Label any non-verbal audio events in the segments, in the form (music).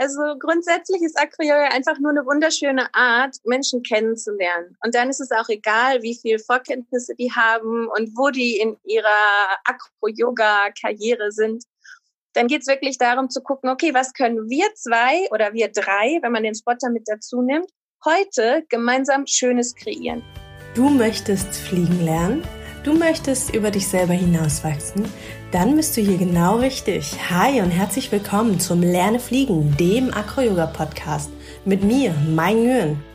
Also grundsätzlich ist Acro-Yoga einfach nur eine wunderschöne Art, Menschen kennenzulernen. Und dann ist es auch egal, wie viel Vorkenntnisse die haben und wo die in ihrer Acro-Yoga-Karriere sind. Dann geht es wirklich darum zu gucken, okay, was können wir zwei oder wir drei, wenn man den Spotter mit dazu nimmt, heute gemeinsam Schönes kreieren. Du möchtest fliegen lernen? Du möchtest über dich selber hinauswachsen? Dann bist du hier genau richtig. Hi und herzlich willkommen zum Lerne Fliegen, dem Acro-Yoga-Podcast. Mit mir, Mai Nguyen.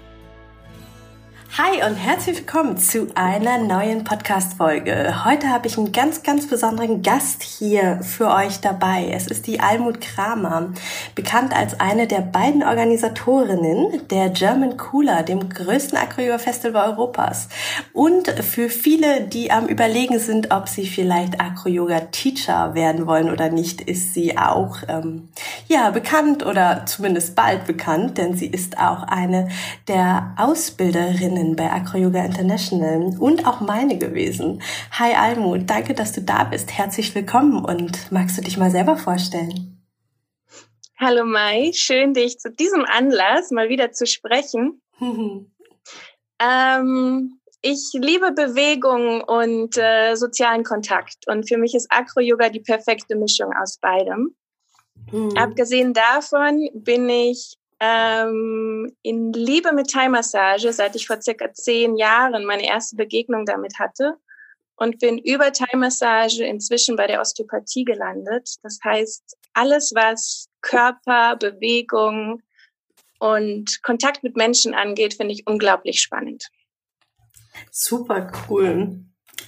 Hi und herzlich willkommen zu einer neuen Podcast-Folge. Heute habe ich einen ganz, ganz besonderen Gast hier für euch dabei. Es ist die Almut Kramer, bekannt als eine der beiden Organisatorinnen der German Cooler, dem größten Acro-Yoga-Festival Europas. Und für viele, die am Überlegen sind, ob sie vielleicht Acro-Yoga-Teacher werden wollen oder nicht, ist sie auch, ähm, ja, bekannt oder zumindest bald bekannt, denn sie ist auch eine der Ausbilderinnen Trainerin bei Acro Yoga International und auch meine gewesen. Hi Almut, danke, dass du da bist. Herzlich willkommen und magst du dich mal selber vorstellen? Hallo Mai, schön dich zu diesem Anlass mal wieder zu sprechen. (laughs) ähm, ich liebe Bewegung und äh, sozialen Kontakt und für mich ist Acro-Yoga die perfekte Mischung aus beidem. Mhm. Abgesehen davon bin ich ähm, in Liebe mit Thai-Massage, seit ich vor circa zehn Jahren meine erste Begegnung damit hatte und bin über Thai-Massage inzwischen bei der Osteopathie gelandet. Das heißt, alles, was Körper, Bewegung und Kontakt mit Menschen angeht, finde ich unglaublich spannend. Super cool.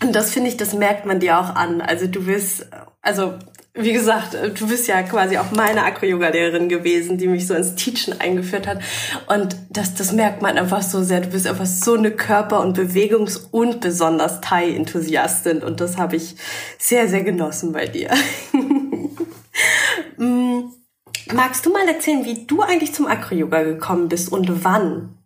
Und das finde ich, das merkt man dir auch an. Also du bist, also wie gesagt, du bist ja quasi auch meine Acro-Yoga-Lehrerin gewesen, die mich so ins Teachen eingeführt hat. Und das, das merkt man einfach so sehr. Du bist einfach so eine Körper- und Bewegungs- und besonders Thai-Enthusiastin. Und das habe ich sehr, sehr genossen bei dir. (laughs) Mm, magst du mal erzählen, wie du eigentlich zum Acro-Yoga gekommen bist und wann?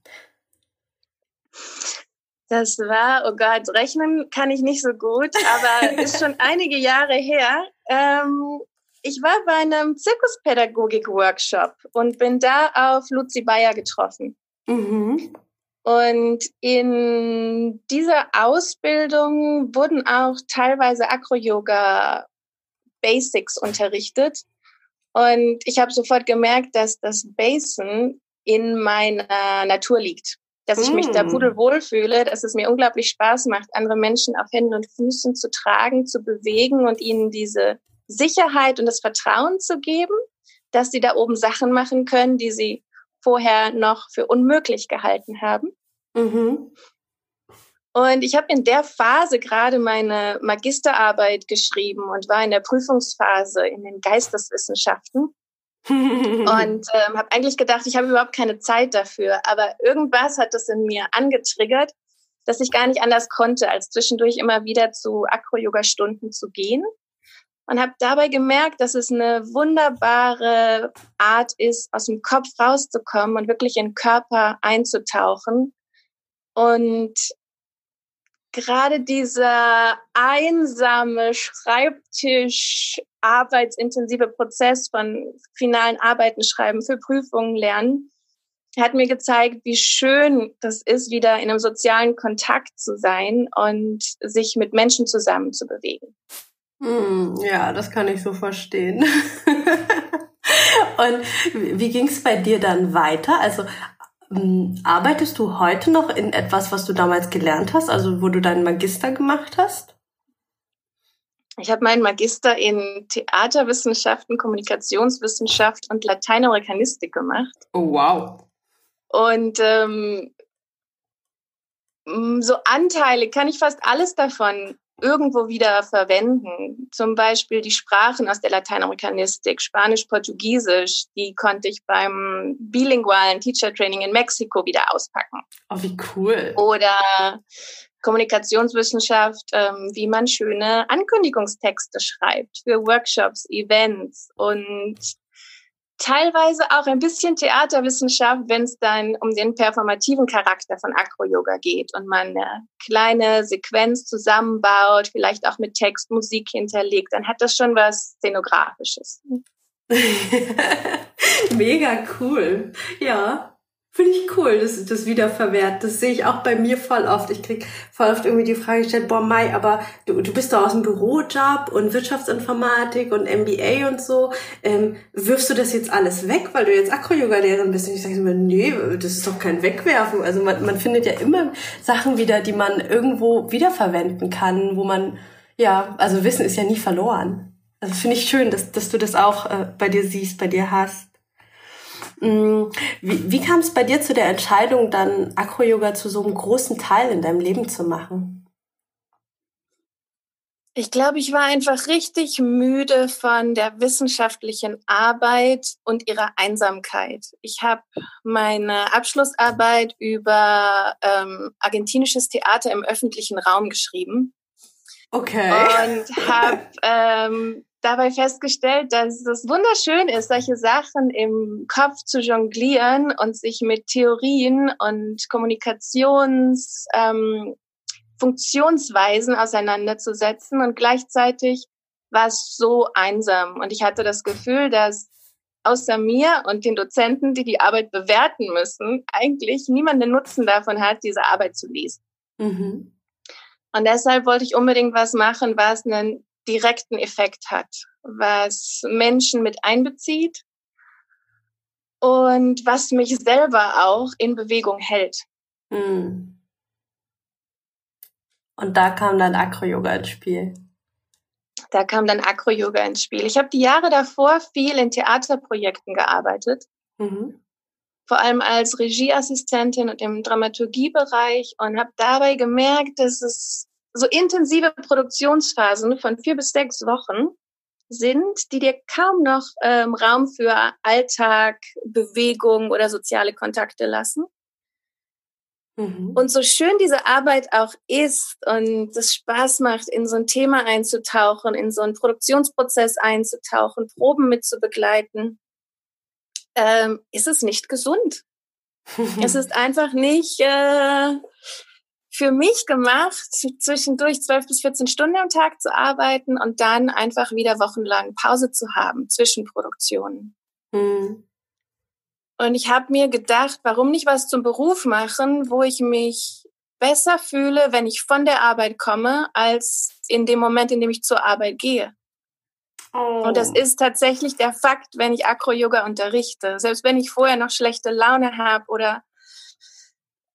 Das war, oh Gott, rechnen kann ich nicht so gut, aber (laughs) ist schon einige Jahre her. Ähm, ich war bei einem Zirkuspädagogik-Workshop und bin da auf Luzi Bayer getroffen. Mhm. Und in dieser Ausbildung wurden auch teilweise Acro-Yoga Basics unterrichtet. Und ich habe sofort gemerkt, dass das Basen in meiner Natur liegt dass ich mich da mm. pudelwohl fühle, dass es mir unglaublich Spaß macht, andere Menschen auf Händen und Füßen zu tragen, zu bewegen und ihnen diese Sicherheit und das Vertrauen zu geben, dass sie da oben Sachen machen können, die sie vorher noch für unmöglich gehalten haben. Mhm. Und ich habe in der Phase gerade meine Magisterarbeit geschrieben und war in der Prüfungsphase in den Geisteswissenschaften und ähm, habe eigentlich gedacht, ich habe überhaupt keine Zeit dafür. Aber irgendwas hat das in mir angetriggert, dass ich gar nicht anders konnte, als zwischendurch immer wieder zu Acro-Yoga-Stunden zu gehen. Und habe dabei gemerkt, dass es eine wunderbare Art ist, aus dem Kopf rauszukommen und wirklich in den Körper einzutauchen. Und gerade dieser einsame Schreibtisch, arbeitsintensive Prozess von finalen Arbeiten schreiben, für Prüfungen lernen, hat mir gezeigt, wie schön das ist, wieder in einem sozialen Kontakt zu sein und sich mit Menschen zusammen zu bewegen. Hm, ja, das kann ich so verstehen. (laughs) und wie ging es bei dir dann weiter? Also hm, arbeitest du heute noch in etwas, was du damals gelernt hast, also wo du deinen Magister gemacht hast? Ich habe meinen Magister in Theaterwissenschaften, Kommunikationswissenschaft und Lateinamerikanistik gemacht. Oh, wow. Und ähm, so Anteile kann ich fast alles davon irgendwo wieder verwenden. Zum Beispiel die Sprachen aus der Lateinamerikanistik, Spanisch, Portugiesisch, die konnte ich beim bilingualen Teacher Training in Mexiko wieder auspacken. Oh, wie cool. Oder Kommunikationswissenschaft, ähm, wie man schöne Ankündigungstexte schreibt für Workshops, Events und teilweise auch ein bisschen Theaterwissenschaft, wenn es dann um den performativen Charakter von Acro-Yoga geht und man eine kleine Sequenz zusammenbaut, vielleicht auch mit Text, Musik hinterlegt, dann hat das schon was Szenografisches. (laughs) Mega cool. Ja, Finde ich cool, das, das wiederverwehrt. Das sehe ich auch bei mir voll oft. Ich krieg voll oft irgendwie die Frage gestellt, boah, Mai, aber du, du bist doch aus dem Bürojob und Wirtschaftsinformatik und MBA und so. Ähm, wirfst du das jetzt alles weg, weil du jetzt Akro-Yoga-Lehrerin bist? Und ich sage immer, nee, das ist doch kein Wegwerfen. Also man, man findet ja immer Sachen wieder, die man irgendwo wiederverwenden kann, wo man, ja, also Wissen ist ja nie verloren. Also finde ich schön, dass, dass du das auch äh, bei dir siehst, bei dir hast. Mm, wie, wie kam es bei dir zu der Entscheidung, dann Acro-Yoga zu so einem großen Teil in deinem Leben zu machen? Ich glaube, ich war einfach richtig müde von der wissenschaftlichen Arbeit und ihrer Einsamkeit. Ich habe meine Abschlussarbeit über ähm, argentinisches Theater im öffentlichen Raum geschrieben. Okay. Und habe (laughs) ähm, dabei festgestellt, dass es wunderschön ist, solche Sachen im Kopf zu jonglieren und sich mit Theorien und Kommunikations ähm, Funktionsweisen auseinanderzusetzen und gleichzeitig war es so einsam und ich hatte das Gefühl, dass außer mir und den Dozenten, die die Arbeit bewerten müssen, eigentlich niemand den Nutzen davon hat, diese Arbeit zu lesen. Mhm. Und deshalb wollte ich unbedingt was machen, was einen direkten Effekt hat, was Menschen mit einbezieht und was mich selber auch in Bewegung hält. Hm. Und da kam dann Acro-Yoga ins Spiel. Da kam dann Acro-Yoga ins Spiel. Ich habe die Jahre davor viel in Theaterprojekten gearbeitet. Mhm. Vor allem als Regieassistentin und im Dramaturgiebereich und habe dabei gemerkt, dass es so intensive Produktionsphasen von vier bis sechs Wochen sind, die dir kaum noch ähm, Raum für Alltag, Bewegung oder soziale Kontakte lassen. Mhm. Und so schön diese Arbeit auch ist und es Spaß macht, in so ein Thema einzutauchen, in so einen Produktionsprozess einzutauchen, Proben mitzubegleiten, ähm, ist es nicht gesund. es (laughs) ist einfach nicht äh, für mich gemacht, zwischendurch zwölf bis 14 Stunden am Tag zu arbeiten und dann einfach wieder wochenlang Pause zu haben zwischen Produktionen. Mhm. Und ich habe mir gedacht, warum nicht was zum Beruf machen, wo ich mich besser fühle, wenn ich von der Arbeit komme, als in dem Moment, in dem ich zur Arbeit gehe. Oh. Und das ist tatsächlich der Fakt, wenn ich Acro-Yoga unterrichte. Selbst wenn ich vorher noch schlechte Laune habe oder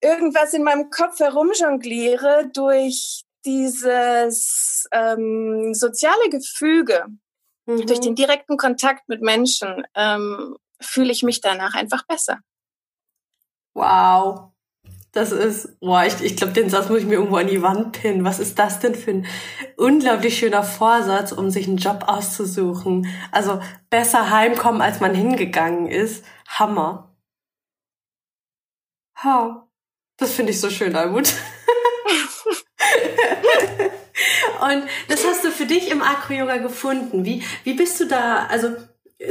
irgendwas in meinem Kopf herumjongliere durch dieses ähm, soziale Gefüge, mhm. durch den direkten Kontakt mit Menschen, ähm, fühle ich mich danach einfach besser. Wow. Das ist, boah, ich, ich glaube, den Satz muss ich mir irgendwo an die Wand pinnen. Was ist das denn für ein unglaublich schöner Vorsatz, um sich einen Job auszusuchen? Also besser heimkommen, als man hingegangen ist. Hammer. Ha. Das finde ich so schön, Almut. Und das hast du für dich im Acro-Yoga gefunden. Wie, wie bist du da, also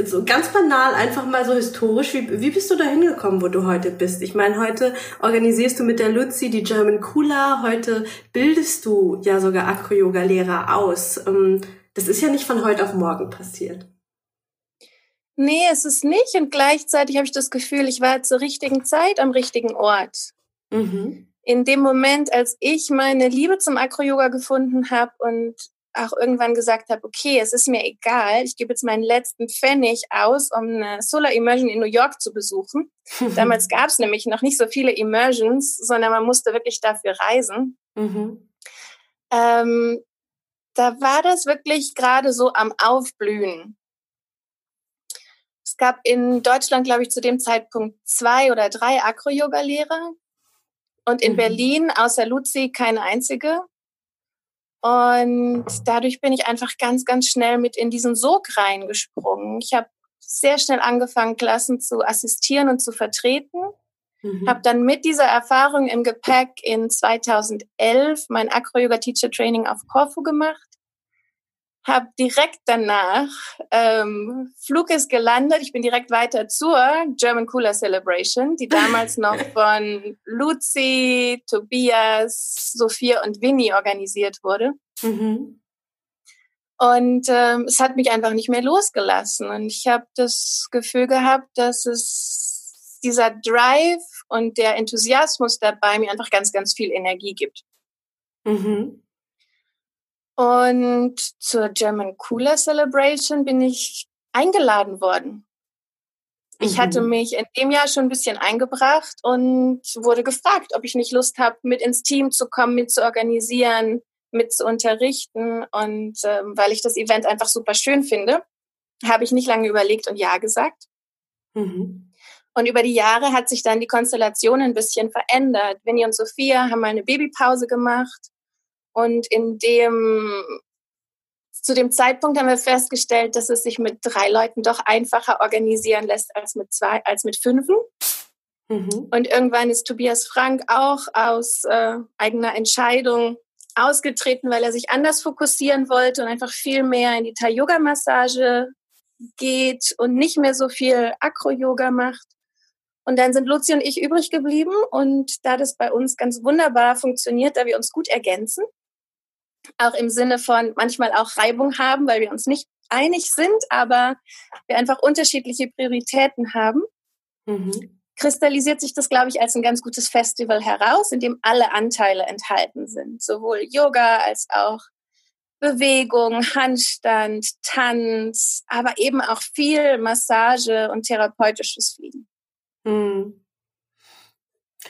so ganz banal, einfach mal so historisch, wie, wie bist du da hingekommen, wo du heute bist? Ich meine, heute organisierst du mit der Luzi die German Kula, heute bildest du ja sogar Acro-Yoga-Lehrer aus. Ähm, das ist ja nicht von heute auf morgen passiert. Nee, es ist nicht. Und gleichzeitig habe ich das Gefühl, ich war zur richtigen Zeit am richtigen Ort. Mhm. In dem Moment, als ich meine Liebe zum Acro-Yoga gefunden habe und auch irgendwann gesagt habe, okay, es ist mir egal, ich gebe jetzt meinen letzten Pfennig aus, um eine Solar Immersion in New York zu besuchen. (laughs) Damals gab es nämlich noch nicht so viele Immersions, sondern man musste wirklich dafür reisen. Mhm. Ähm, da war das wirklich gerade so am Aufblühen. Es gab in Deutschland, glaube ich, zu dem Zeitpunkt zwei oder drei Acro-Yoga-Lehrer. Und in mhm. Berlin außer Luzi keine einzige. Und dadurch bin ich einfach ganz, ganz schnell mit in diesen Sog reingesprungen. Ich habe sehr schnell angefangen, Klassen zu assistieren und zu vertreten. Mhm. Habe dann mit dieser Erfahrung im Gepäck in 2011 mein Acro-Yoga-Teacher-Training auf Corfu gemacht habe direkt danach, ähm, Flug ist gelandet, ich bin direkt weiter zur German Cooler Celebration, die damals (laughs) noch von Luzi, Tobias, Sophia und Winnie organisiert wurde. Mhm. Und ähm, es hat mich einfach nicht mehr losgelassen. Und ich habe das Gefühl gehabt, dass es dieser Drive und der Enthusiasmus dabei mir einfach ganz, ganz viel Energie gibt. Mhm. Und zur German Cooler Celebration bin ich eingeladen worden. Ich mhm. hatte mich in dem Jahr schon ein bisschen eingebracht und wurde gefragt, ob ich nicht Lust habe, mit ins Team zu kommen, mit zu organisieren, mit zu unterrichten. Und ähm, weil ich das Event einfach super schön finde, habe ich nicht lange überlegt und ja gesagt. Mhm. Und über die Jahre hat sich dann die Konstellation ein bisschen verändert. Winnie und Sophia haben mal eine Babypause gemacht. Und in dem, zu dem Zeitpunkt haben wir festgestellt, dass es sich mit drei Leuten doch einfacher organisieren lässt als mit zwei, als mit fünfen. Mhm. Und irgendwann ist Tobias Frank auch aus äh, eigener Entscheidung ausgetreten, weil er sich anders fokussieren wollte und einfach viel mehr in die Thai-Yoga-Massage geht und nicht mehr so viel Akro-Yoga macht. Und dann sind Luzi und ich übrig geblieben und da das bei uns ganz wunderbar funktioniert, da wir uns gut ergänzen, auch im Sinne von manchmal auch Reibung haben, weil wir uns nicht einig sind, aber wir einfach unterschiedliche Prioritäten haben, mhm. kristallisiert sich das, glaube ich, als ein ganz gutes Festival heraus, in dem alle Anteile enthalten sind, sowohl Yoga als auch Bewegung, Handstand, Tanz, aber eben auch viel Massage und therapeutisches Fliegen. Hm.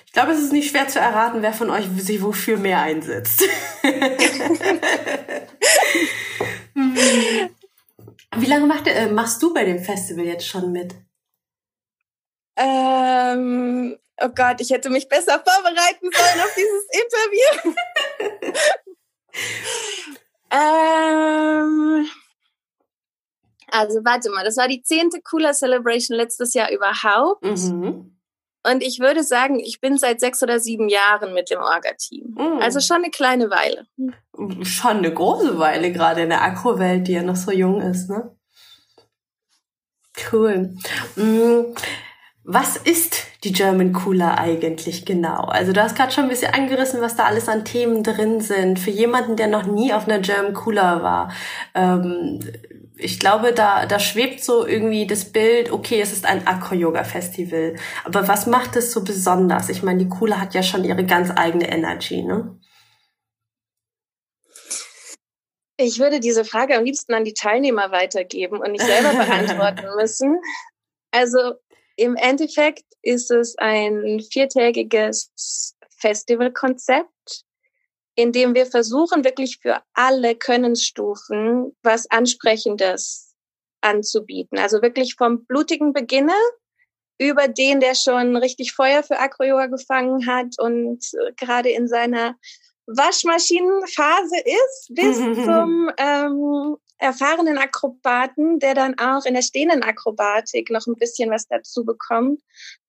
Ich glaube, es ist nicht schwer zu erraten, wer von euch sich wofür mehr einsetzt. (laughs) Wie lange macht, äh, machst du bei dem Festival jetzt schon mit? Ähm, oh Gott, ich hätte mich besser vorbereiten sollen auf dieses Interview. (laughs) ähm, also warte mal, das war die zehnte Cooler Celebration letztes Jahr überhaupt. Mhm. Und ich würde sagen, ich bin seit sechs oder sieben Jahren mit dem Orga-Team. Mhm. Also schon eine kleine Weile. Schon eine große Weile, gerade in der Akro-Welt, die ja noch so jung ist, ne? Cool. Mm, was ist die German Cooler eigentlich genau? Also du hast gerade schon ein bisschen angerissen, was da alles an Themen drin sind. Für jemanden, der noch nie auf einer German Cooler war, ähm, ich glaube, da, da schwebt so irgendwie das Bild, okay, es ist ein Acro-Yoga-Festival. Aber was macht es so besonders? Ich meine, die Kula hat ja schon ihre ganz eigene Energy, ne? Ich würde diese Frage am liebsten an die Teilnehmer weitergeben und nicht selber (laughs) beantworten müssen. Also im Endeffekt ist es ein viertägiges Festivalkonzept indem wir versuchen, wirklich für alle Könnensstufen was Ansprechendes anzubieten. Also wirklich vom blutigen Beginner über den, der schon richtig Feuer für Acro-Yoga gefangen hat und gerade in seiner Waschmaschinenphase ist, bis (laughs) zum ähm, erfahrenen Akrobaten, der dann auch in der stehenden Akrobatik noch ein bisschen was dazu bekommt.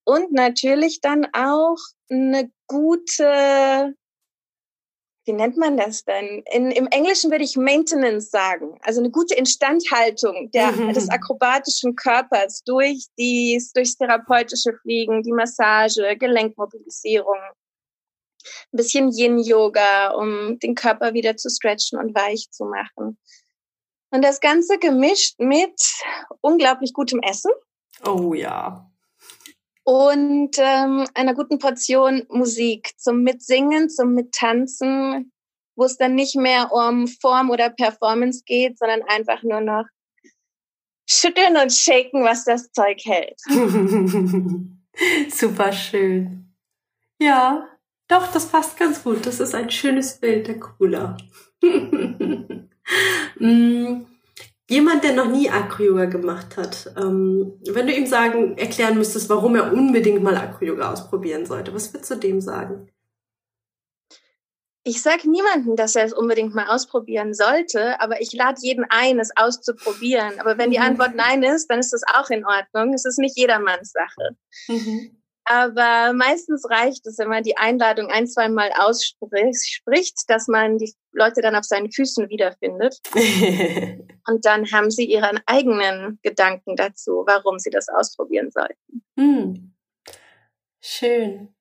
Und natürlich dann auch eine gute wie nennt man das denn? In, Im Englischen würde ich Maintenance sagen, also eine gute Instandhaltung der, mhm. des akrobatischen Körpers durch dies, durchs therapeutische Fliegen, die Massage, Gelenkmobilisierung, ein bisschen Yin-Yoga, um den Körper wieder zu stretchen und weich zu machen. Und das Ganze gemischt mit unglaublich gutem Essen. Oh ja und ähm, einer guten Portion Musik zum Mitsingen, zum Mittanzen, wo es dann nicht mehr um Form oder Performance geht, sondern einfach nur noch schütteln und shaken, was das Zeug hält. (laughs) Super schön. Ja, doch, das passt ganz gut. Das ist ein schönes Bild, der Cooler. (laughs) Jemand, der noch nie Acro-Yoga gemacht hat, ähm, wenn du ihm sagen, erklären müsstest, warum er unbedingt mal Acro-Yoga ausprobieren sollte, was würdest du dem sagen? Ich sage niemandem, dass er es unbedingt mal ausprobieren sollte, aber ich lade jeden ein, es auszuprobieren. Aber wenn die mhm. Antwort nein ist, dann ist das auch in Ordnung. Es ist nicht jedermanns Sache. Mhm. Aber meistens reicht es, wenn man die Einladung ein, zwei Mal ausspricht, dass man die Leute dann auf seinen Füßen wiederfindet. (laughs) und dann haben sie ihren eigenen Gedanken dazu, warum sie das ausprobieren sollten. Hm. Schön.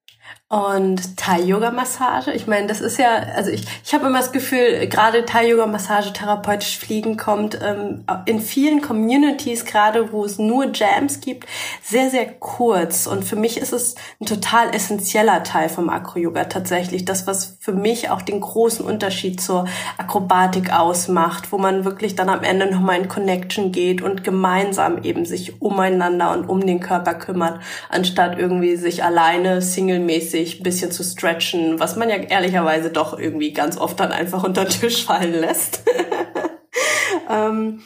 Und Thai-Yoga-Massage, ich meine, das ist ja, also ich, ich habe immer das Gefühl, gerade Thai-Yoga-Massage, therapeutisch Fliegen kommt ähm, in vielen Communities, gerade wo es nur Jams gibt, sehr, sehr kurz. Und für mich ist es ein total essentieller Teil vom Acro-Yoga tatsächlich. Das, was für mich auch den großen Unterschied zur Akrobatik ausmacht, wo man wirklich dann am Ende nochmal in Connection geht und gemeinsam eben sich umeinander und um den Körper kümmert, anstatt irgendwie sich alleine singlemäßig mäßig ein bisschen zu stretchen, was man ja ehrlicherweise doch irgendwie ganz oft dann einfach unter den Tisch fallen lässt. (laughs) ähm,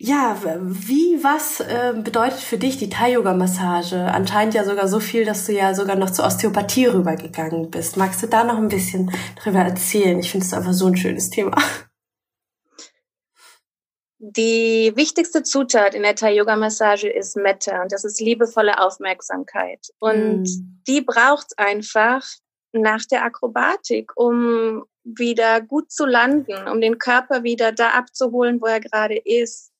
ja, wie, was äh, bedeutet für dich die Thai-Yoga-Massage? Anscheinend ja sogar so viel, dass du ja sogar noch zur Osteopathie rübergegangen bist. Magst du da noch ein bisschen drüber erzählen? Ich finde es einfach so ein schönes Thema. Die wichtigste Zutat in der Thai-Yoga-Massage ist Metta und das ist liebevolle Aufmerksamkeit. Und mm. die braucht einfach nach der Akrobatik, um wieder gut zu landen, um den Körper wieder da abzuholen, wo er gerade ist,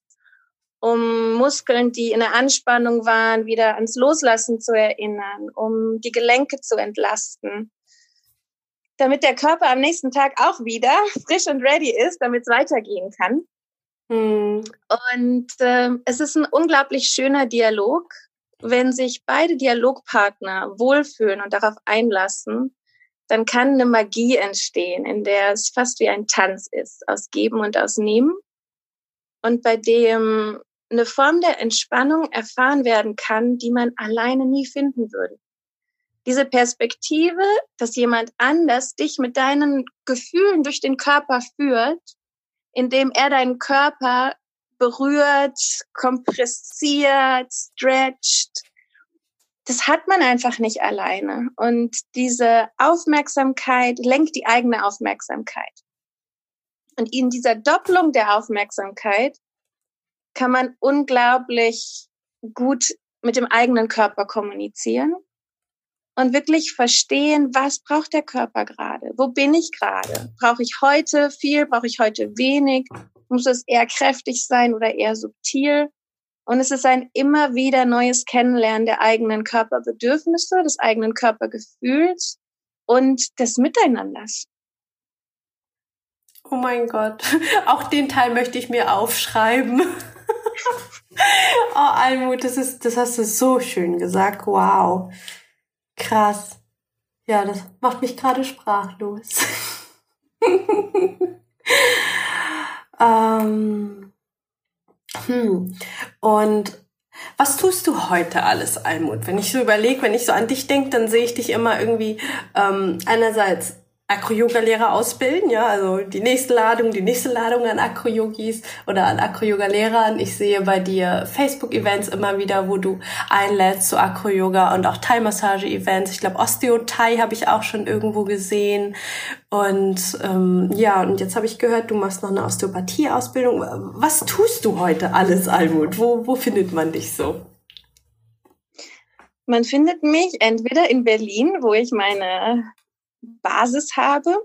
um Muskeln, die in der Anspannung waren, wieder ans Loslassen zu erinnern, um die Gelenke zu entlasten, damit der Körper am nächsten Tag auch wieder (laughs) frisch und ready ist, damit es weitergehen kann. Mhm. Und äh, es ist ein unglaublich schöner Dialog, wenn sich beide Dialogpartner wohlfühlen und darauf einlassen, dann kann eine Magie entstehen, in der es fast wie ein Tanz ist, aus Geben und aus Nehmen. Und bei dem eine Form der Entspannung erfahren werden kann, die man alleine nie finden würde. Diese Perspektive, dass jemand anders dich mit deinen Gefühlen durch den Körper führt indem er deinen Körper berührt, kompressiert, stretcht. Das hat man einfach nicht alleine. Und diese Aufmerksamkeit lenkt die eigene Aufmerksamkeit. Und in dieser Doppelung der Aufmerksamkeit kann man unglaublich gut mit dem eigenen Körper kommunizieren und wirklich verstehen, was braucht der Körper gerade? Wo bin ich gerade? Brauche ich heute viel? Brauche ich heute wenig? Muss es eher kräftig sein oder eher subtil? Und es ist ein immer wieder neues Kennenlernen der eigenen Körperbedürfnisse, des eigenen Körpergefühls und des Miteinanders. Oh mein Gott, (laughs) auch den Teil möchte ich mir aufschreiben. (laughs) oh, Almut, das ist, das hast du so schön gesagt. Wow. Krass. Ja, das macht mich gerade sprachlos. (laughs) ähm, hm. Und was tust du heute alles, Almut? Wenn ich so überlege, wenn ich so an dich denke, dann sehe ich dich immer irgendwie ähm, einerseits Acro-Yoga-Lehrer ausbilden, ja, also die nächste Ladung, die nächste Ladung an Acro-Yogis oder an Acro-Yoga-Lehrern. Ich sehe bei dir Facebook-Events immer wieder, wo du einlädst zu Acro-Yoga und auch Thai-Massage-Events. Ich glaube, Osteo-Thai habe ich auch schon irgendwo gesehen. Und ähm, ja, und jetzt habe ich gehört, du machst noch eine Osteopathie-Ausbildung. Was tust du heute alles, Almut? Wo, wo findet man dich so? Man findet mich entweder in Berlin, wo ich meine Basis habe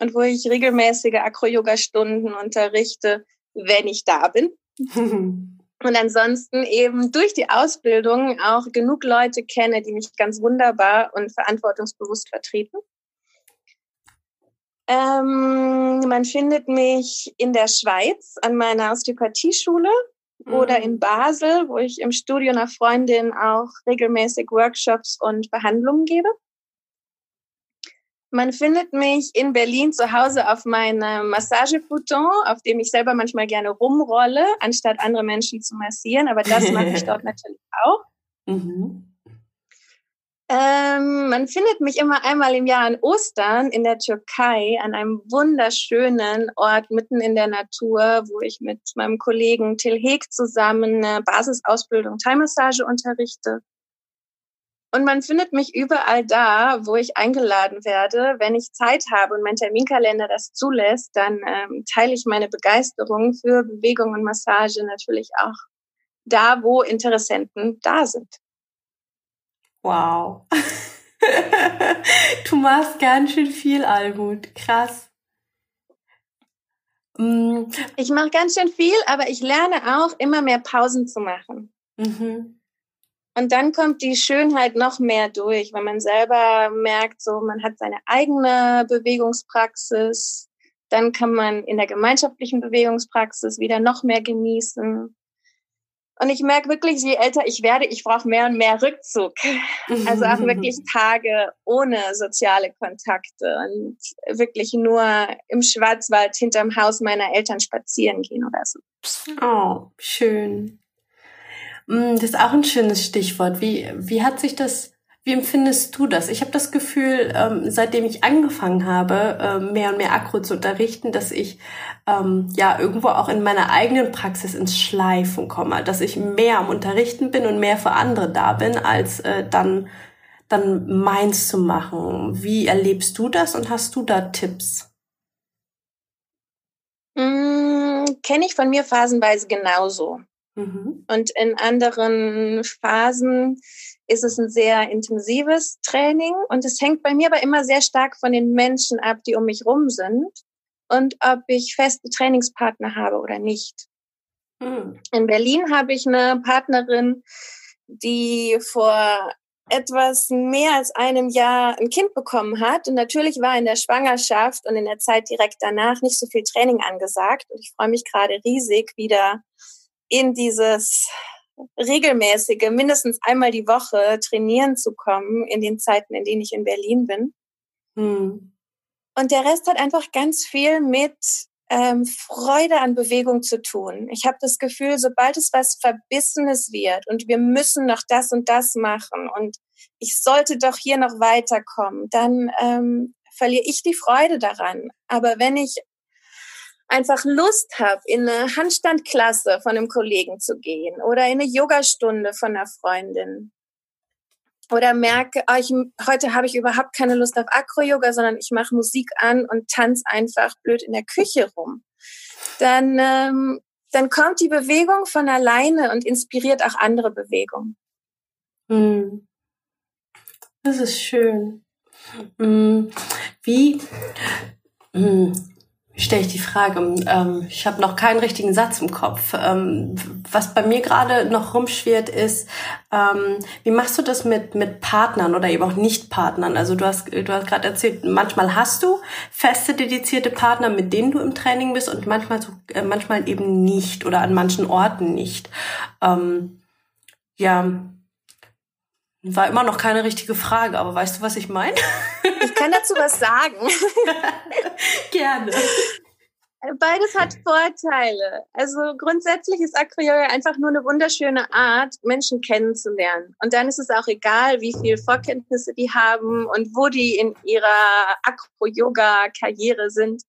und wo ich regelmäßige Acro-Yoga-Stunden unterrichte, wenn ich da bin. (laughs) und ansonsten eben durch die Ausbildung auch genug Leute kenne, die mich ganz wunderbar und verantwortungsbewusst vertreten. Ähm, man findet mich in der Schweiz an meiner Osteopathieschule mhm. oder in Basel, wo ich im Studio einer Freundin auch regelmäßig Workshops und Behandlungen gebe. Man findet mich in Berlin zu Hause auf meinem Massagefuton, auf dem ich selber manchmal gerne rumrolle, anstatt andere Menschen zu massieren. Aber das mache ich dort (laughs) natürlich auch. Mhm. Ähm, man findet mich immer einmal im Jahr an Ostern in der Türkei an einem wunderschönen Ort mitten in der Natur, wo ich mit meinem Kollegen Till Heg zusammen eine Basisausbildung Thai-Massage unterrichte. Und man findet mich überall da, wo ich eingeladen werde. Wenn ich Zeit habe und mein Terminkalender das zulässt, dann ähm, teile ich meine Begeisterung für Bewegung und Massage natürlich auch da, wo Interessenten da sind. Wow. (laughs) du machst ganz schön viel, Almut. Krass. Mm. Ich mache ganz schön viel, aber ich lerne auch immer mehr Pausen zu machen. Mhm. Und dann kommt die Schönheit noch mehr durch, wenn man selber merkt, so man hat seine eigene Bewegungspraxis. Dann kann man in der gemeinschaftlichen Bewegungspraxis wieder noch mehr genießen. Und ich merke wirklich, je älter ich werde, ich brauche mehr und mehr Rückzug. (laughs) Also auch wirklich Tage ohne soziale Kontakte und wirklich nur im Schwarzwald hinterm Haus meiner Eltern spazieren gehen oder so. Oh, schön. Mm, das ist auch ein schönes Stichwort. Wie, wie hat sich das, wie empfindest du das? Ich habe das Gefühl, ähm, seitdem ich angefangen habe, ähm, mehr und mehr Akro zu unterrichten, dass ich ähm, ja irgendwo auch in meiner eigenen Praxis ins Schleifen komme, dass ich mehr am Unterrichten bin und mehr für andere da bin, als äh, dann dann meins zu machen. Wie erlebst du das und hast du da Tipps? Mm, Kenne ich von mir phasenweise genauso. Mhm. Und in anderen Phasen ist es ein sehr intensives Training und es hängt bei mir aber immer sehr stark von den Menschen ab, die um mich rum sind und ob ich feste Trainingspartner habe oder nicht. Mhm. In Berlin habe ich eine Partnerin, die vor etwas mehr als einem Jahr ein Kind bekommen hat. Und natürlich war in der Schwangerschaft und in der Zeit direkt danach nicht so viel Training angesagt. Und ich freue mich gerade riesig, wieder in dieses regelmäßige, mindestens einmal die Woche trainieren zu kommen in den Zeiten, in denen ich in Berlin bin. Hm. Und der Rest hat einfach ganz viel mit ähm, Freude an Bewegung zu tun. Ich habe das Gefühl, sobald es was Verbissenes wird und wir müssen noch das und das machen und ich sollte doch hier noch weiterkommen, dann ähm, verliere ich die Freude daran. Aber wenn ich einfach Lust habe, in eine Handstandklasse von einem Kollegen zu gehen oder in eine Yogastunde von einer Freundin oder merke, oh, ich, heute habe ich überhaupt keine Lust auf Acro-Yoga, sondern ich mache Musik an und tanze einfach blöd in der Küche rum, dann, ähm, dann kommt die Bewegung von alleine und inspiriert auch andere Bewegungen. Hm. Das ist schön. Hm. Wie, hm stelle ich die Frage. Ähm, ich habe noch keinen richtigen Satz im Kopf. Ähm, was bei mir gerade noch rumschwirrt, ist, ähm, wie machst du das mit mit Partnern oder eben auch Nicht-Partnern? Also du hast du hast gerade erzählt, manchmal hast du feste dedizierte Partner, mit denen du im Training bist, und manchmal so, äh, manchmal eben nicht oder an manchen Orten nicht. Ähm, ja, war immer noch keine richtige Frage, aber weißt du, was ich meine? Ich kann dazu was sagen. (laughs) Gerne. Beides hat Vorteile. Also grundsätzlich ist Acro-Yoga einfach nur eine wunderschöne Art, Menschen kennenzulernen. Und dann ist es auch egal, wie viel Vorkenntnisse die haben und wo die in ihrer Acro-Yoga-Karriere sind.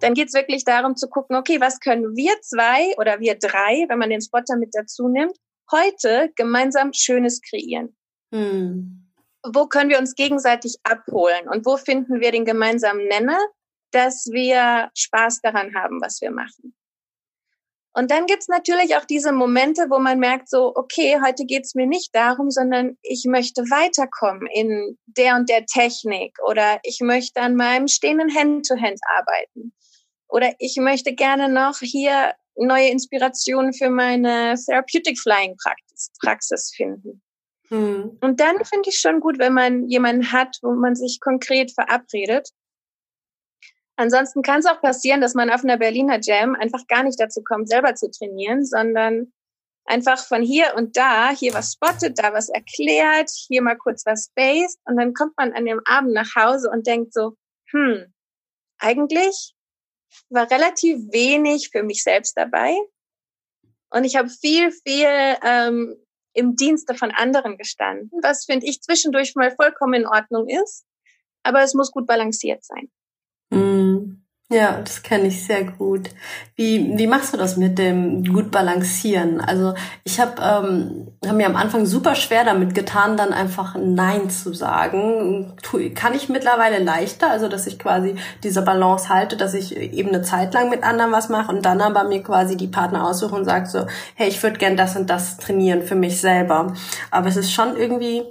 Dann geht es wirklich darum zu gucken, okay, was können wir zwei oder wir drei, wenn man den Spotter mit dazu nimmt, heute gemeinsam Schönes kreieren. Hm. Wo können wir uns gegenseitig abholen und wo finden wir den gemeinsamen Nenner, dass wir Spaß daran haben, was wir machen. Und dann gibt's natürlich auch diese Momente, wo man merkt, so, okay, heute geht's mir nicht darum, sondern ich möchte weiterkommen in der und der Technik oder ich möchte an meinem stehenden Hand-to-Hand -Hand arbeiten oder ich möchte gerne noch hier neue Inspirationen für meine Therapeutic Flying Praxis finden. Hm. Und dann finde ich schon gut, wenn man jemanden hat, wo man sich konkret verabredet. Ansonsten kann es auch passieren, dass man auf einer Berliner Jam einfach gar nicht dazu kommt, selber zu trainieren, sondern einfach von hier und da hier was spottet, da was erklärt, hier mal kurz was based und dann kommt man an dem Abend nach Hause und denkt so, hm, eigentlich war relativ wenig für mich selbst dabei und ich habe viel, viel ähm, im Dienste von anderen gestanden, was finde ich zwischendurch mal vollkommen in Ordnung ist, aber es muss gut balanciert sein. Mm. Ja, das kenne ich sehr gut. Wie, wie machst du das mit dem gut balancieren? Also ich habe ähm, hab mir am Anfang super schwer damit getan, dann einfach Nein zu sagen. Kann ich mittlerweile leichter, also dass ich quasi diese Balance halte, dass ich eben eine Zeit lang mit anderen was mache und dann aber mir quasi die Partner aussuche und sage so, hey, ich würde gern das und das trainieren für mich selber. Aber es ist schon irgendwie,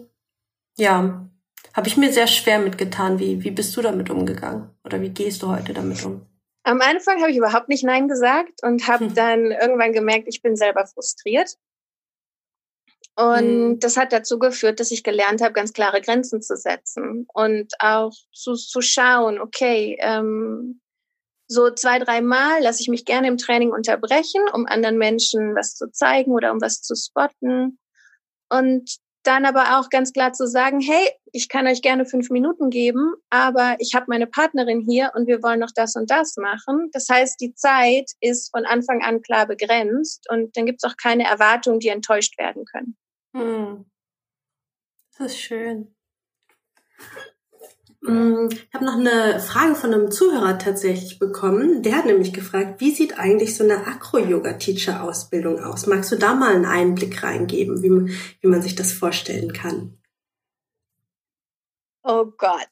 ja, habe ich mir sehr schwer mitgetan. Wie, wie bist du damit umgegangen? Oder wie gehst du heute damit um? Am Anfang habe ich überhaupt nicht Nein gesagt und habe hm. dann irgendwann gemerkt, ich bin selber frustriert. Und mhm. das hat dazu geführt, dass ich gelernt habe, ganz klare Grenzen zu setzen und auch zu, zu schauen, okay, ähm, so zwei, drei Mal lasse ich mich gerne im Training unterbrechen, um anderen Menschen was zu zeigen oder um was zu spotten. Und dann aber auch ganz klar zu sagen, hey, ich kann euch gerne fünf Minuten geben, aber ich habe meine Partnerin hier und wir wollen noch das und das machen. Das heißt, die Zeit ist von Anfang an klar begrenzt und dann gibt es auch keine Erwartungen, die enttäuscht werden können. Hm. Das ist schön. Mm, ich habe noch eine Frage von einem Zuhörer tatsächlich bekommen. Der hat nämlich gefragt, wie sieht eigentlich so eine Acro-Yoga-Teacher-Ausbildung aus? Magst du da mal einen Einblick reingeben, wie man, wie man sich das vorstellen kann? Oh Gott. (laughs)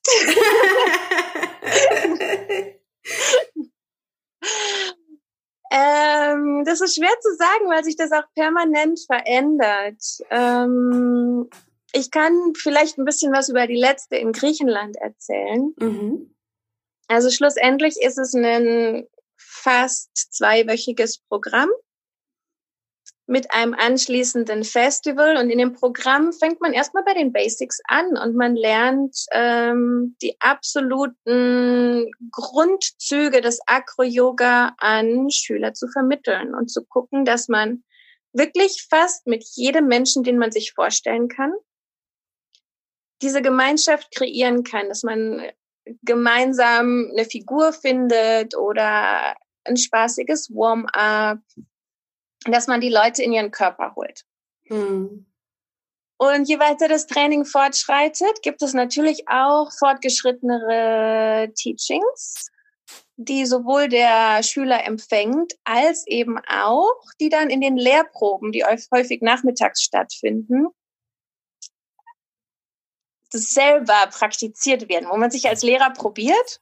ähm, das ist schwer zu sagen, weil sich das auch permanent verändert. Ähm, ich kann vielleicht ein bisschen was über die letzte in Griechenland erzählen. Mhm. Also schlussendlich ist es ein fast zweiwöchiges Programm mit einem anschließenden Festival. Und in dem Programm fängt man erstmal bei den Basics an und man lernt ähm, die absoluten Grundzüge des Acro-Yoga an Schüler zu vermitteln und zu gucken, dass man wirklich fast mit jedem Menschen, den man sich vorstellen kann, diese Gemeinschaft kreieren kann, dass man gemeinsam eine Figur findet oder ein spaßiges Warm-up, dass man die Leute in ihren Körper holt. Hm. Und je weiter das Training fortschreitet, gibt es natürlich auch fortgeschrittenere Teachings, die sowohl der Schüler empfängt, als eben auch, die dann in den Lehrproben, die häufig nachmittags stattfinden, selber praktiziert werden, wo man sich als Lehrer probiert,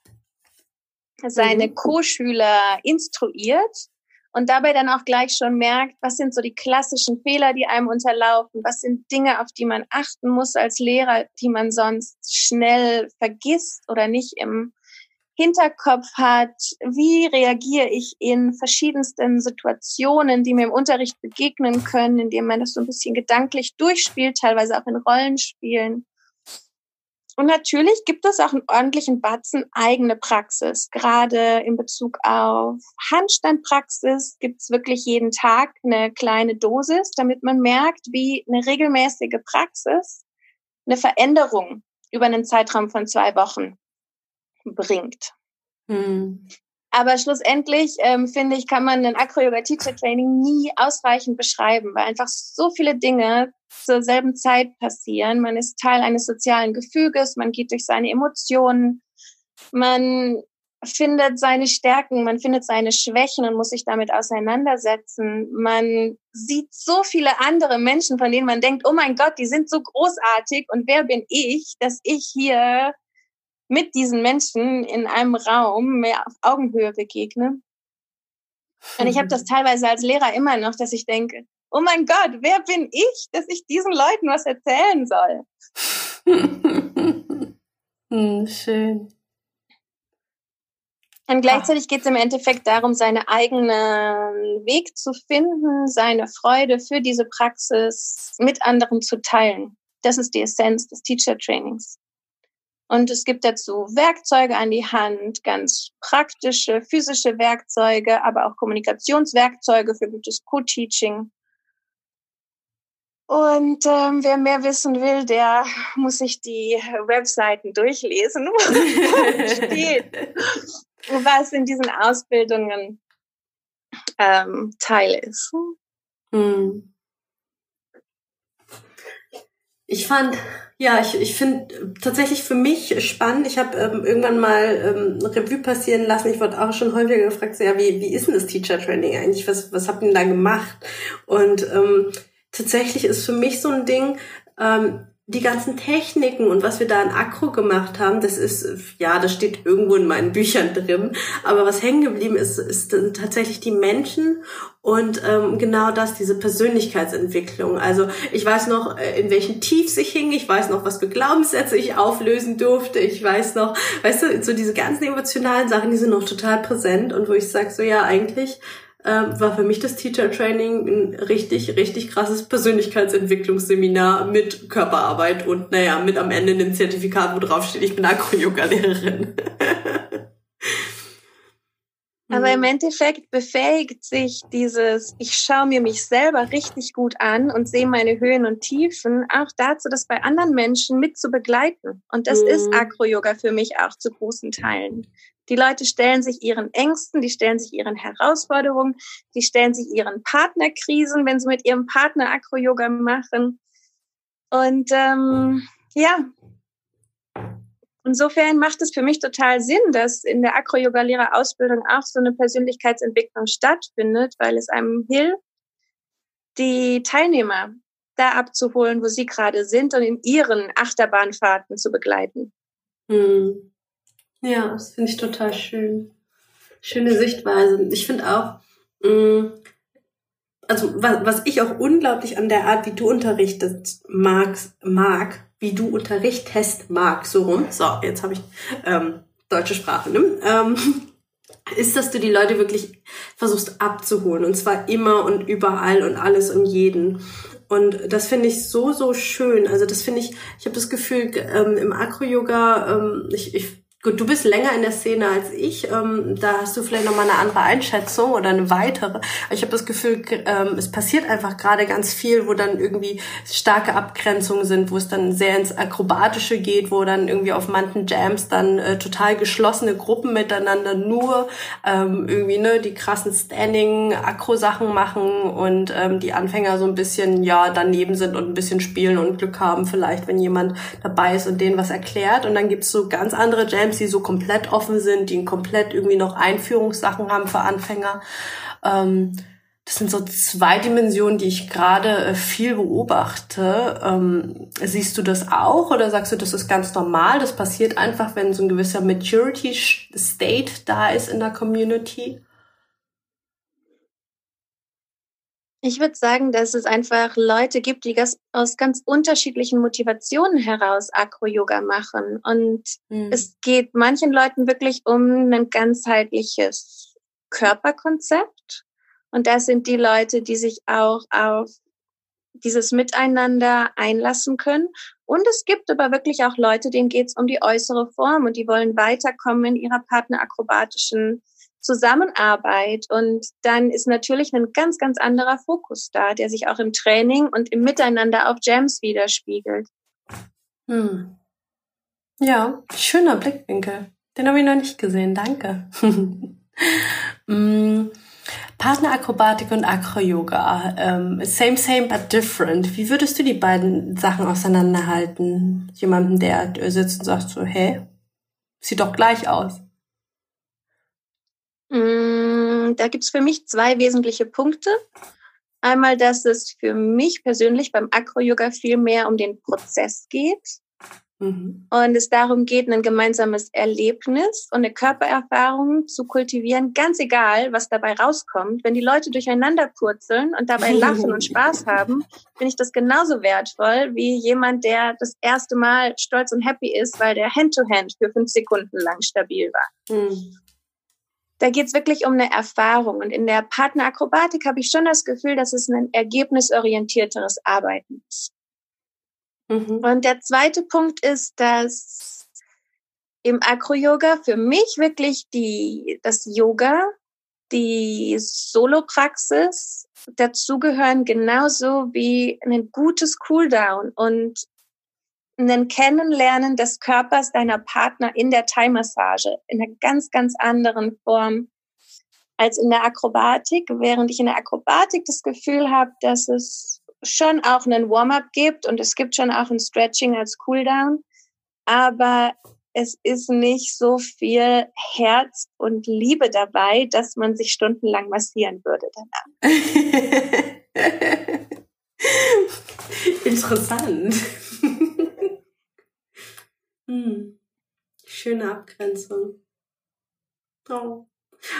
seine mhm. Co-Schüler instruiert und dabei dann auch gleich schon merkt, was sind so die klassischen Fehler, die einem unterlaufen, was sind Dinge, auf die man achten muss als Lehrer, die man sonst schnell vergisst oder nicht im Hinterkopf hat, wie reagiere ich in verschiedensten Situationen, die mir im Unterricht begegnen können, indem man das so ein bisschen gedanklich durchspielt, teilweise auch in Rollenspielen. Und natürlich gibt es auch einen ordentlichen Batzen eigene Praxis. Gerade in Bezug auf Handstandpraxis gibt es wirklich jeden Tag eine kleine Dosis, damit man merkt, wie eine regelmäßige Praxis eine Veränderung über einen Zeitraum von zwei Wochen bringt. Hm. Aber schlussendlich ähm, finde ich, kann man ein Acro-Yoga-Teacher-Training nie ausreichend beschreiben, weil einfach so viele Dinge zur selben Zeit passieren. Man ist Teil eines sozialen Gefüges, man geht durch seine Emotionen, man findet seine Stärken, man findet seine Schwächen und muss sich damit auseinandersetzen. Man sieht so viele andere Menschen, von denen man denkt, oh mein Gott, die sind so großartig und wer bin ich, dass ich hier mit diesen Menschen in einem Raum mehr auf Augenhöhe begegne. Und ich habe das teilweise als Lehrer immer noch, dass ich denke, oh mein Gott, wer bin ich, dass ich diesen Leuten was erzählen soll? (laughs) hm, schön. Und gleichzeitig geht es im Endeffekt darum, seinen eigenen Weg zu finden, seine Freude für diese Praxis mit anderen zu teilen. Das ist die Essenz des Teacher Trainings. Und es gibt dazu Werkzeuge an die Hand, ganz praktische, physische Werkzeuge, aber auch Kommunikationswerkzeuge für gutes Co-Teaching. Und ähm, wer mehr wissen will, der muss sich die Webseiten durchlesen, wo (laughs) steht, was in diesen Ausbildungen ähm, Teil ist. Hm. Ich fand, ja, ich, ich finde tatsächlich für mich spannend. Ich habe ähm, irgendwann mal ähm, Revue passieren lassen. Ich wurde auch schon häufiger gefragt, so, ja, wie, wie ist denn das Teacher Training eigentlich? Was, was habt ihr denn da gemacht? Und ähm, tatsächlich ist für mich so ein Ding, ähm, die ganzen Techniken und was wir da in Akro gemacht haben, das ist, ja, das steht irgendwo in meinen Büchern drin. Aber was hängen geblieben ist, ist tatsächlich die Menschen und ähm, genau das, diese Persönlichkeitsentwicklung. Also ich weiß noch, äh, in welchen Tiefs ich hing, ich weiß noch, was für Glaubenssätze ich auflösen durfte, ich weiß noch, weißt du, so diese ganzen emotionalen Sachen, die sind noch total präsent und wo ich sage, so ja, eigentlich äh, war für mich das Teacher Training ein richtig, richtig krasses Persönlichkeitsentwicklungsseminar mit Körperarbeit und naja, mit am Ende einem Zertifikat, wo drauf steht, ich bin Akro-Yoga-Lehrerin. (laughs) Aber im. Endeffekt befähigt sich dieses, ich schaue mir mich selber richtig gut an und sehe meine Höhen und Tiefen auch dazu, das bei anderen Menschen mit zu begleiten. Und das mhm. ist Acro-Yoga für mich auch zu großen Teilen. Die Leute stellen sich ihren Ängsten, die stellen sich ihren Herausforderungen, die stellen sich ihren Partnerkrisen, wenn sie mit ihrem Partner Acro-Yoga machen. Und ähm, ja, Insofern macht es für mich total Sinn, dass in der Akro-Yoga-Lehrerausbildung auch so eine Persönlichkeitsentwicklung stattfindet, weil es einem hilft, die Teilnehmer da abzuholen, wo sie gerade sind und in ihren Achterbahnfahrten zu begleiten. Hm. Ja, das finde ich total schön. Schöne Sichtweise. Ich finde auch, mh, hm, also was, was ich auch unglaublich an der Art, wie du unterrichtest, magst, mag, wie du unterrichtest, mag, so rum. So, jetzt habe ich ähm, deutsche Sprache, ne? Ähm, (laughs) ist, dass du die Leute wirklich versuchst abzuholen. Und zwar immer und überall und alles und jeden. Und das finde ich so, so schön. Also das finde ich, ich habe das Gefühl, ähm, im Acro-Yoga, ähm, ich, ich Gut, du bist länger in der Szene als ich. Ähm, da hast du vielleicht nochmal eine andere Einschätzung oder eine weitere. Ich habe das Gefühl, ähm, es passiert einfach gerade ganz viel, wo dann irgendwie starke Abgrenzungen sind, wo es dann sehr ins Akrobatische geht, wo dann irgendwie auf manchen Jams dann äh, total geschlossene Gruppen miteinander nur ähm, irgendwie ne die krassen Standing-Akro-Sachen machen und ähm, die Anfänger so ein bisschen ja daneben sind und ein bisschen spielen und Glück haben vielleicht, wenn jemand dabei ist und denen was erklärt. Und dann gibt's so ganz andere Jams, die so komplett offen sind, die komplett irgendwie noch Einführungssachen haben für Anfänger. Ähm, das sind so zwei Dimensionen, die ich gerade äh, viel beobachte. Ähm, siehst du das auch oder sagst du, das ist ganz normal? Das passiert einfach, wenn so ein gewisser Maturity State da ist in der Community? Ich würde sagen, dass es einfach Leute gibt, die aus ganz unterschiedlichen Motivationen heraus Acro-Yoga machen. Und mhm. es geht manchen Leuten wirklich um ein ganzheitliches Körperkonzept. Und das sind die Leute, die sich auch auf dieses Miteinander einlassen können. Und es gibt aber wirklich auch Leute, denen geht es um die äußere Form und die wollen weiterkommen in ihrer partnerakrobatischen Zusammenarbeit. Und dann ist natürlich ein ganz, ganz anderer Fokus da, der sich auch im Training und im Miteinander auf Jams widerspiegelt. Hm. Ja, schöner Blickwinkel. Den habe ich noch nicht gesehen. Danke. mm. (laughs) Partnerakrobatik und Acro-Yoga. Ähm, same, same, but different. Wie würdest du die beiden Sachen auseinanderhalten? Jemanden, der sitzt und sagt so, hey, sieht doch gleich aus. Da gibt es für mich zwei wesentliche Punkte. Einmal, dass es für mich persönlich beim Acro-Yoga viel mehr um den Prozess geht mhm. und es darum geht, ein gemeinsames Erlebnis und eine Körpererfahrung zu kultivieren, ganz egal, was dabei rauskommt. Wenn die Leute durcheinander purzeln und dabei (laughs) lachen und Spaß haben, finde ich das genauso wertvoll wie jemand, der das erste Mal stolz und happy ist, weil der Hand-to-Hand -Hand für fünf Sekunden lang stabil war. Mhm da geht es wirklich um eine Erfahrung. Und in der Partnerakrobatik habe ich schon das Gefühl, dass es ein ergebnisorientierteres Arbeiten ist. Mhm. Und der zweite Punkt ist, dass im Acro-Yoga für mich wirklich die, das Yoga, die Solo-Praxis dazugehören, genauso wie ein gutes Cooldown und ein Kennenlernen des Körpers deiner Partner in der Thai-Massage in einer ganz, ganz anderen Form als in der Akrobatik, während ich in der Akrobatik das Gefühl habe, dass es schon auch einen Warm-up gibt und es gibt schon auch ein Stretching als Cooldown, aber es ist nicht so viel Herz und Liebe dabei, dass man sich stundenlang massieren würde danach. (laughs) Interessant. Hm. Schöne Abgrenzung. Oh.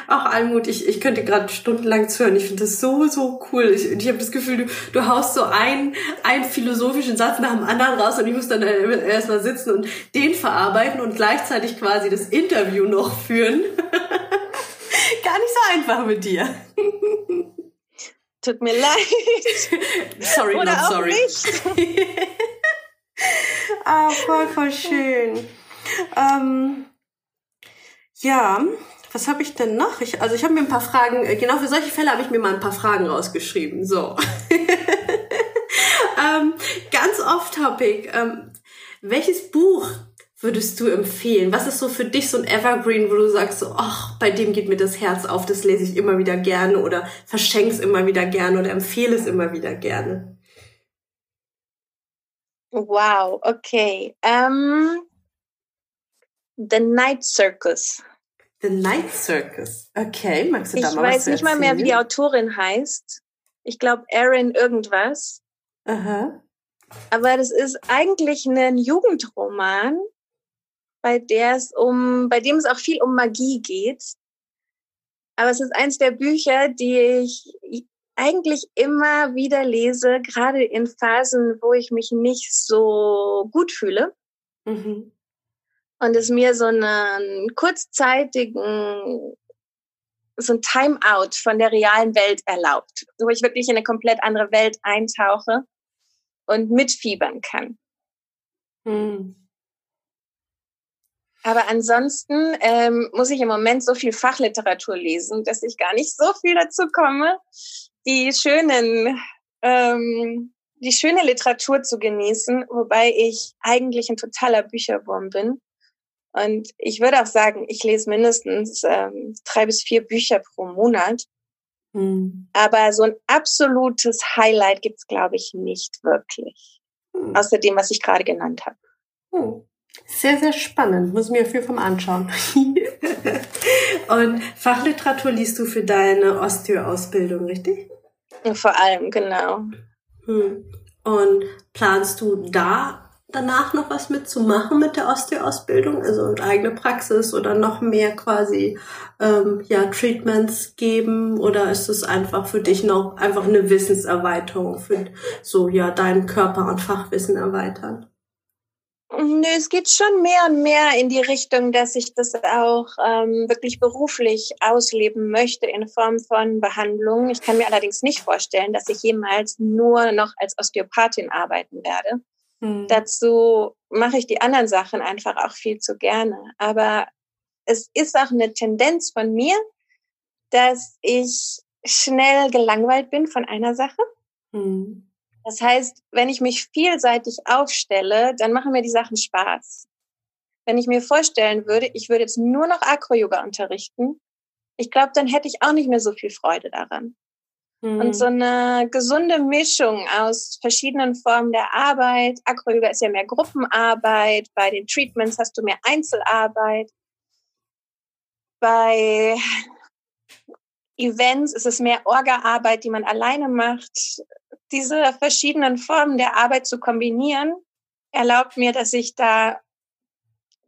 Auch Almut, ich, ich könnte gerade stundenlang zuhören. Ich finde das so, so cool. Ich, ich habe das Gefühl, du, du haust so einen, einen philosophischen Satz nach dem anderen raus und ich muss dann erstmal sitzen und den verarbeiten und gleichzeitig quasi das Interview noch führen. (laughs) gar nicht so einfach mit dir. Tut mir leid. sorry, Oder not sorry. (laughs) ah, voll, voll schön. Ähm, ja, was habe ich denn noch? Ich, also ich habe mir ein paar Fragen, äh, genau für solche Fälle habe ich mir mal ein paar Fragen rausgeschrieben. So. (laughs) ähm, ganz off-topic. Ähm, welches Buch würdest du empfehlen? Was ist so für dich so ein Evergreen, wo du sagst, so, ach, bei dem geht mir das Herz auf, das lese ich immer wieder gerne oder verschenk's immer wieder gerne oder empfehle es immer wieder gerne? Wow, okay. Um, The Night Circus. The Night Circus. Okay, magst du da ich mal was weiß nicht mal mehr, wie die Autorin heißt. Ich glaube, Erin irgendwas. Aha. Aber das ist eigentlich ein Jugendroman, bei der es um, bei dem es auch viel um Magie geht. Aber es ist eins der Bücher, die ich eigentlich immer wieder lese, gerade in Phasen, wo ich mich nicht so gut fühle. Mhm. Und es mir so einen kurzzeitigen, so ein Timeout von der realen Welt erlaubt, wo ich wirklich in eine komplett andere Welt eintauche und mitfiebern kann. Mhm. Aber ansonsten ähm, muss ich im Moment so viel Fachliteratur lesen, dass ich gar nicht so viel dazu komme, die schönen, ähm, die schöne Literatur zu genießen, wobei ich eigentlich ein totaler Bücherwurm bin. Und ich würde auch sagen, ich lese mindestens ähm, drei bis vier Bücher pro Monat. Mhm. Aber so ein absolutes Highlight gibt's, glaube ich, nicht wirklich. Mhm. Außer dem, was ich gerade genannt habe. Mhm. Sehr, sehr spannend. Muss mir viel vom anschauen. (laughs) Und Fachliteratur liest du für deine Osteo-Ausbildung, richtig? Vor allem, genau. Hm. Und planst du da danach noch was mitzumachen mit der Osteo-Ausbildung? Also eigene Praxis oder noch mehr quasi ähm, ja, Treatments geben? Oder ist es einfach für dich noch einfach eine Wissenserweiterung für so ja deinen Körper und Fachwissen erweitern? Nö, es geht schon mehr und mehr in die Richtung, dass ich das auch ähm, wirklich beruflich ausleben möchte in Form von Behandlung. Ich kann mir allerdings nicht vorstellen, dass ich jemals nur noch als Osteopathin arbeiten werde. Hm. Dazu mache ich die anderen Sachen einfach auch viel zu gerne. Aber es ist auch eine Tendenz von mir, dass ich schnell gelangweilt bin von einer Sache. Hm. Das heißt, wenn ich mich vielseitig aufstelle, dann machen mir die Sachen Spaß. Wenn ich mir vorstellen würde, ich würde jetzt nur noch Acro-Yoga unterrichten, ich glaube, dann hätte ich auch nicht mehr so viel Freude daran. Mhm. Und so eine gesunde Mischung aus verschiedenen Formen der Arbeit. Acro-Yoga ist ja mehr Gruppenarbeit. Bei den Treatments hast du mehr Einzelarbeit. Bei Events ist es mehr Orga-Arbeit, die man alleine macht diese verschiedenen Formen der Arbeit zu kombinieren, erlaubt mir, dass ich da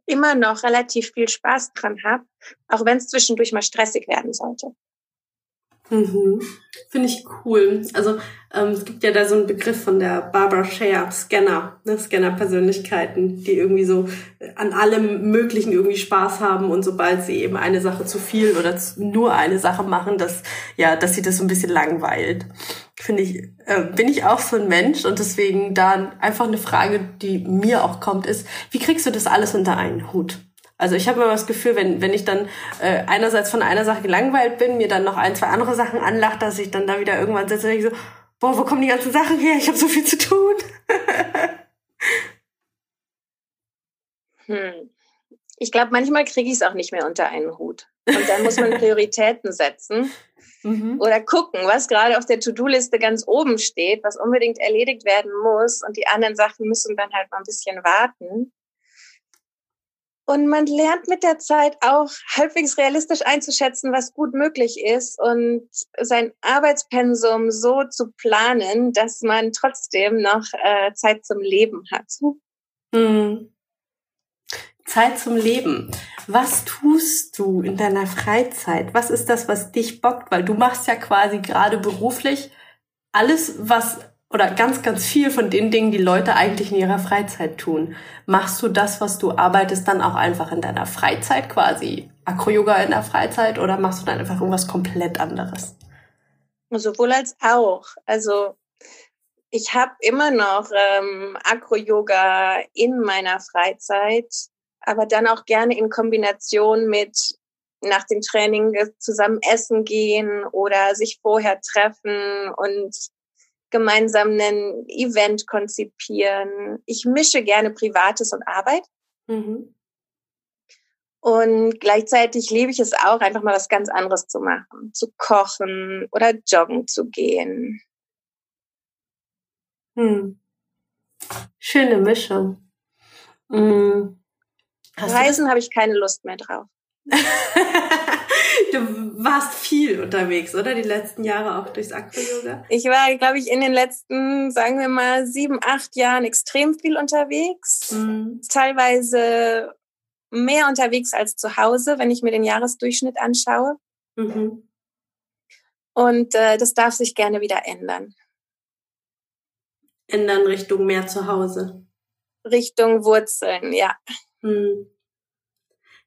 immer noch relativ viel Spaß dran habe, auch wenn es zwischendurch mal stressig werden sollte. Mhm. Finde ich cool. Also ähm, es gibt ja da so einen Begriff von der Barbara Share, Scanner, ne? Scanner-Persönlichkeiten, die irgendwie so an allem Möglichen irgendwie Spaß haben und sobald sie eben eine Sache zu viel oder nur eine Sache machen, dass ja, dass sie das so ein bisschen langweilt. Finde ich, äh, bin ich auch so ein Mensch und deswegen da einfach eine Frage, die mir auch kommt, ist, wie kriegst du das alles unter einen Hut? Also ich habe immer das Gefühl, wenn, wenn ich dann äh, einerseits von einer Sache gelangweilt bin, mir dann noch ein, zwei andere Sachen anlacht, dass ich dann da wieder irgendwann sitze und denke so, boah, wo kommen die ganzen Sachen her? Ich habe so viel zu tun. (laughs) hm. Ich glaube, manchmal kriege ich es auch nicht mehr unter einen Hut. Und dann muss man (laughs) Prioritäten setzen mhm. oder gucken, was gerade auf der To-Do-Liste ganz oben steht, was unbedingt erledigt werden muss. Und die anderen Sachen müssen dann halt mal ein bisschen warten. Und man lernt mit der Zeit auch halbwegs realistisch einzuschätzen, was gut möglich ist und sein Arbeitspensum so zu planen, dass man trotzdem noch äh, Zeit zum Leben hat. Mhm. Zeit zum Leben. Was tust du in deiner Freizeit? Was ist das, was dich bockt? Weil du machst ja quasi gerade beruflich alles, was oder ganz, ganz viel von den Dingen, die Leute eigentlich in ihrer Freizeit tun. Machst du das, was du arbeitest, dann auch einfach in deiner Freizeit quasi? Acro-Yoga in der Freizeit oder machst du dann einfach irgendwas komplett anderes? Sowohl als auch. Also ich habe immer noch ähm, Acro-Yoga in meiner Freizeit, aber dann auch gerne in Kombination mit nach dem Training zusammen essen gehen oder sich vorher treffen und gemeinsam ein Event konzipieren. Ich mische gerne Privates und Arbeit. Mhm. Und gleichzeitig liebe ich es auch, einfach mal was ganz anderes zu machen. Zu kochen oder joggen zu gehen. Hm. Schöne Mischung. Hm. Reisen habe ich keine Lust mehr drauf. (laughs) du warst viel unterwegs, oder? Die letzten Jahre auch durchs Aqua-Yoga? Ich war, glaube ich, in den letzten, sagen wir mal, sieben, acht Jahren extrem viel unterwegs. Mhm. Teilweise mehr unterwegs als zu Hause, wenn ich mir den Jahresdurchschnitt anschaue. Mhm. Und äh, das darf sich gerne wieder ändern. Ändern Richtung mehr zu Hause. Richtung Wurzeln, ja. Mhm.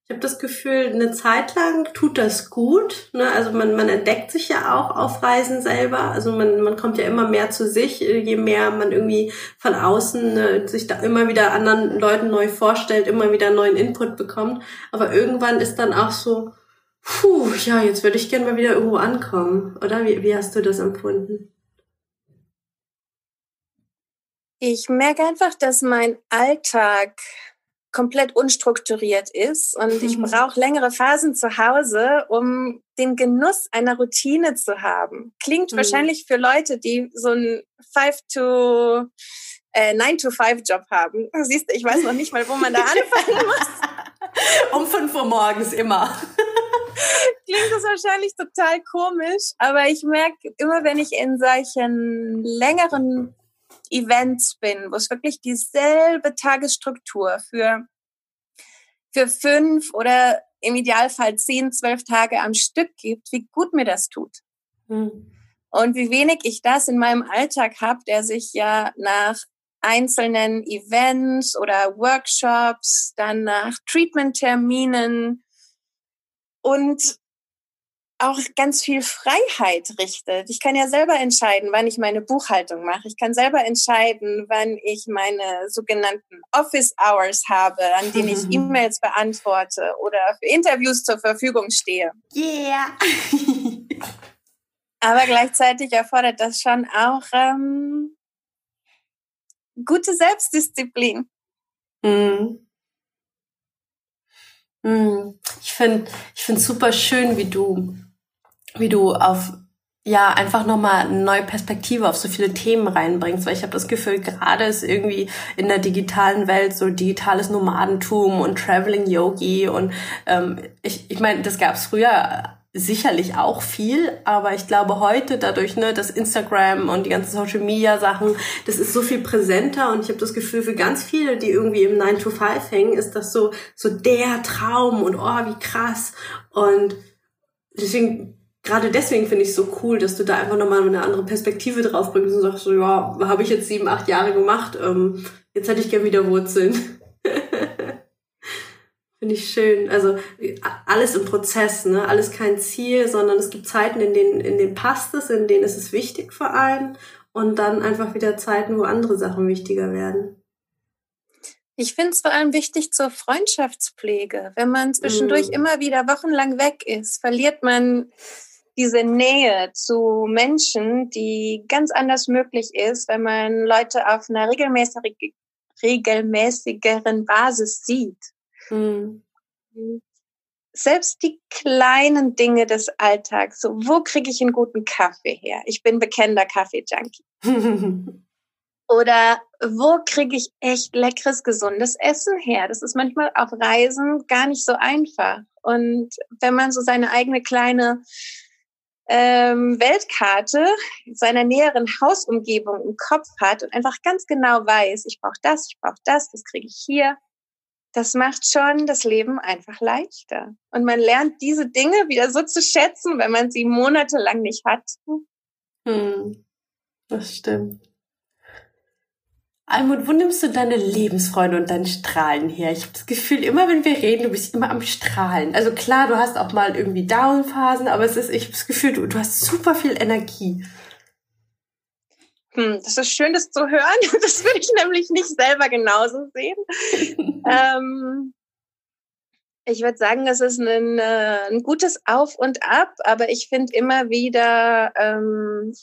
Ich habe das Gefühl, eine Zeit lang tut das gut. Ne? Also man, man entdeckt sich ja auch auf Reisen selber. Also man, man kommt ja immer mehr zu sich, je mehr man irgendwie von außen ne, sich da immer wieder anderen Leuten neu vorstellt, immer wieder neuen Input bekommt. Aber irgendwann ist dann auch so, puh, ja, jetzt würde ich gerne mal wieder irgendwo ankommen. Oder wie, wie hast du das empfunden? Ich merke einfach, dass mein Alltag komplett unstrukturiert ist und ich mhm. brauche längere Phasen zu Hause, um den Genuss einer Routine zu haben. Klingt mhm. wahrscheinlich für Leute, die so einen 5 to äh, 9 to 5 Job haben. (laughs) Siehst du, ich weiß noch nicht mal, wo man da anfangen (laughs) muss. um 5 Uhr morgens immer. (laughs) Klingt das wahrscheinlich total komisch, aber ich merke immer, wenn ich in solchen längeren Events bin, wo es wirklich dieselbe Tagesstruktur für, für fünf oder im Idealfall zehn, zwölf Tage am Stück gibt, wie gut mir das tut. Mhm. Und wie wenig ich das in meinem Alltag habe, der sich ja nach einzelnen Events oder Workshops, dann nach Treatment-Terminen und auch ganz viel Freiheit richtet. Ich kann ja selber entscheiden, wann ich meine Buchhaltung mache. Ich kann selber entscheiden, wann ich meine sogenannten Office Hours habe, an denen ich (laughs) E-Mails beantworte oder für Interviews zur Verfügung stehe. Yeah. (laughs) Aber gleichzeitig erfordert das schon auch ähm, gute Selbstdisziplin. Mm. Ich finde ich finde super schön, wie du wie du auf ja einfach nochmal eine neue Perspektive auf so viele Themen reinbringst, weil ich habe das Gefühl, gerade ist irgendwie in der digitalen Welt so digitales Nomadentum und Traveling Yogi und ähm, ich, ich meine, das gab es früher sicherlich auch viel, aber ich glaube heute dadurch, ne, das Instagram und die ganzen Social Media Sachen, das ist so viel präsenter und ich habe das Gefühl für ganz viele, die irgendwie im 9 to 5 hängen, ist das so so der Traum und oh, wie krass. Und deswegen gerade deswegen finde ich es so cool, dass du da einfach nochmal eine andere Perspektive drauf bringst und sagst so, ja, habe ich jetzt sieben, acht Jahre gemacht, ähm, jetzt hätte ich gern wieder Wurzeln. (laughs) finde ich schön. Also alles im Prozess, ne? Alles kein Ziel, sondern es gibt Zeiten, in denen, in denen passt es, in denen ist es wichtig für einen und dann einfach wieder Zeiten, wo andere Sachen wichtiger werden. Ich finde es vor allem wichtig zur Freundschaftspflege. Wenn man zwischendurch mm. immer wieder wochenlang weg ist, verliert man diese Nähe zu Menschen, die ganz anders möglich ist, wenn man Leute auf einer regelmäßig, regelmäßigeren Basis sieht. Mhm. Selbst die kleinen Dinge des Alltags, so wo kriege ich einen guten Kaffee her? Ich bin bekennender Kaffee-Junkie. (laughs) Oder wo kriege ich echt leckeres, gesundes Essen her? Das ist manchmal auf Reisen gar nicht so einfach. Und wenn man so seine eigene kleine ähm, Weltkarte seiner näheren Hausumgebung im Kopf hat und einfach ganz genau weiß, ich brauche das, ich brauche das, das kriege ich hier. Das macht schon das Leben einfach leichter. Und man lernt diese Dinge wieder so zu schätzen, wenn man sie monatelang nicht hat. Hm, das stimmt. Almut, wo nimmst du deine Lebensfreude und dein Strahlen her? Ich habe das Gefühl, immer wenn wir reden, du bist immer am Strahlen. Also klar, du hast auch mal irgendwie Downphasen, aber es ist, ich habe das Gefühl, du, du hast super viel Energie. Hm, das ist schön, das zu hören. (laughs) Das würde ich nämlich nicht selber genauso sehen. (laughs) ähm, ich würde sagen, das ist ein, äh, ein gutes Auf und Ab, aber ich finde immer wieder ähm,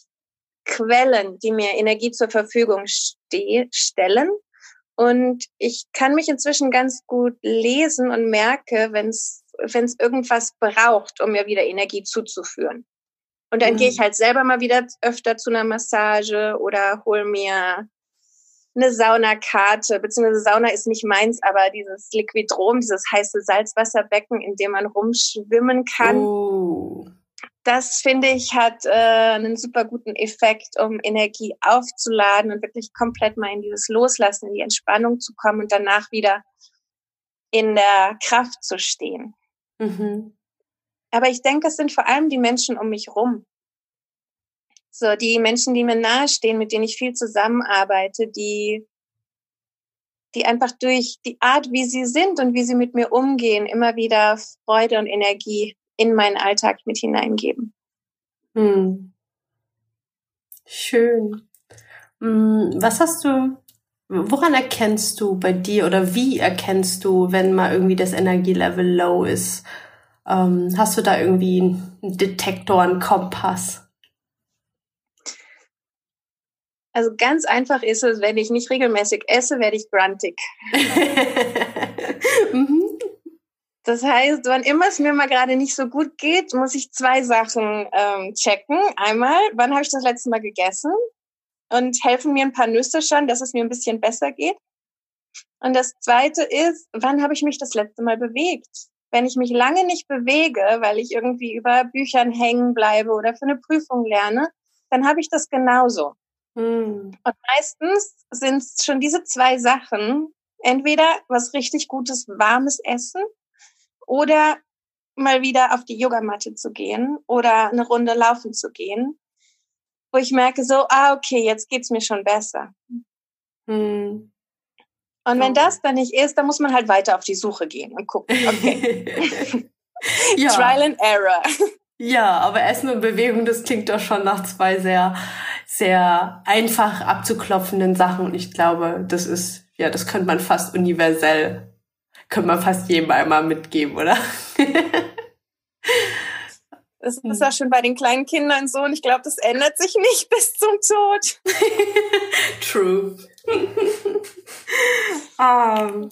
Quellen, die mir Energie zur Verfügung ste stellen. Und ich kann mich inzwischen ganz gut lesen und merke, wenn es irgendwas braucht, um mir wieder Energie zuzuführen. Und dann mhm. gehe ich halt selber mal wieder öfter zu einer Massage oder hol mir eine Saunakarte, beziehungsweise Sauna ist nicht meins, aber dieses Liquidrom, dieses heiße Salzwasserbecken, in dem man rumschwimmen kann. Oh das finde ich hat äh, einen super guten Effekt, um Energie aufzuladen und wirklich komplett mal in dieses Loslassen, in die Entspannung zu kommen und danach wieder in der Kraft zu stehen. Mhm. Aber ich denke, es sind vor allem die Menschen um mich rum. So, die Menschen, die mir nahestehen, mit denen ich viel zusammenarbeite, die, die einfach durch die Art, wie sie sind und wie sie mit mir umgehen, immer wieder Freude und Energie in meinen Alltag mit hineingeben. Hm. Schön. Hm, was hast du, woran erkennst du bei dir oder wie erkennst du, wenn mal irgendwie das Energielevel low ist? Ähm, hast du da irgendwie einen Detektor, einen Kompass? Also ganz einfach ist es, wenn ich nicht regelmäßig esse, werde ich gruntig. (laughs) mhm. Das heißt, wann immer es mir mal gerade nicht so gut geht, muss ich zwei Sachen ähm, checken. Einmal, wann habe ich das letzte Mal gegessen? Und helfen mir ein paar Nüsse schon, dass es mir ein bisschen besser geht. Und das zweite ist, wann habe ich mich das letzte Mal bewegt? Wenn ich mich lange nicht bewege, weil ich irgendwie über Büchern hängen bleibe oder für eine Prüfung lerne, dann habe ich das genauso. Hm. Und meistens sind es schon diese zwei Sachen, entweder was richtig gutes, warmes Essen oder mal wieder auf die Yogamatte zu gehen oder eine Runde laufen zu gehen, wo ich merke so, ah, okay, jetzt geht's mir schon besser. Hm. Und wenn das dann nicht ist, dann muss man halt weiter auf die Suche gehen und gucken, okay. (laughs) ja. Trial and Error. Ja, aber Essen und Bewegung, das klingt doch schon nach zwei sehr, sehr einfach abzuklopfenden Sachen. Und ich glaube, das ist, ja, das könnte man fast universell können wir fast jedem einmal mitgeben, oder? (laughs) Das ist ja schon bei den kleinen Kindern so und ich glaube, das ändert sich nicht (laughs) bis zum Tod. (laughs) True. um.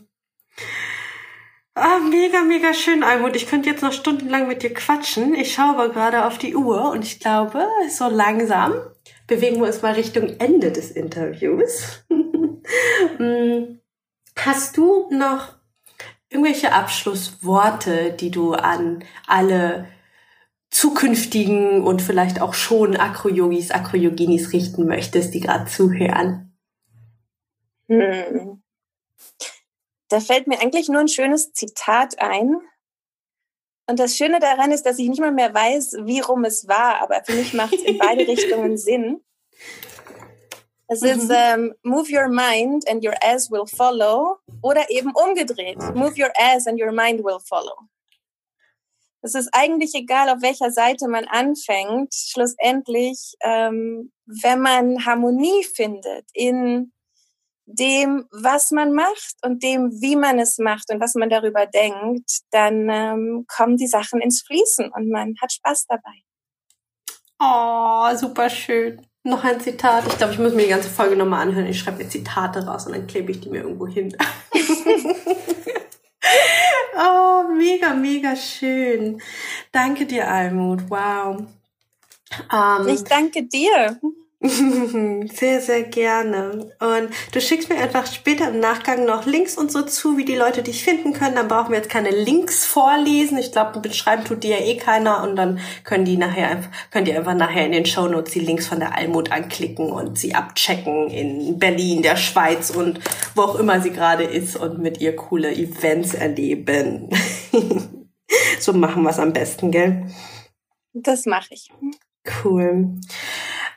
Ah, mega, mega schön, Almut. Ich könnte jetzt noch stundenlang mit dir quatschen. Ich schaue aber gerade auf die Uhr und ich glaube, so langsam bewegen wir uns mal Richtung Ende des Interviews. Hm. Hast du noch irgendwelche Abschlussworte, die du an alle zukünftigen und vielleicht auch schon Akro-Yogis, Akro-Yoginis richten möchtest, die gerade zuhören? Hm. Da fällt mir eigentlich nur ein schönes Zitat ein. Und das Schöne daran ist, dass ich nicht mal mehr weiß, wie rum es war, aber für mich macht es in beide (laughs) Richtungen Sinn. Es mhm. ist ähm, Move your mind and your ass will follow oder eben umgedreht. Move your ass and your mind will follow. Es ist eigentlich egal, auf welcher Seite man anfängt. Schlussendlich, ähm, wenn man Harmonie findet in dem, was man macht und dem, wie man es macht und was man darüber denkt, dann ähm, kommen die Sachen ins Fließen und man hat Spaß dabei. Oh, super schön. Noch ein Zitat. Ich glaube, ich muss mir die ganze Folge nochmal anhören. Ich schreibe mir Zitate raus und dann klebe ich die mir irgendwo hin. (laughs) oh, mega, mega schön. Danke dir, Almut. Wow. Um, ich danke dir. (laughs) Sehr, sehr gerne. Und du schickst mir einfach später im Nachgang noch Links und so zu, wie die Leute dich finden können. Dann brauchen wir jetzt keine Links vorlesen. Ich glaube, beschreiben tut die ja eh keiner. Und dann können die nachher könnt ihr einfach nachher in den Show Notes die Links von der Almut anklicken und sie abchecken in Berlin, der Schweiz und wo auch immer sie gerade ist und mit ihr coole Events erleben. (laughs) so machen wir es am besten, gell? Das mache ich. Cool.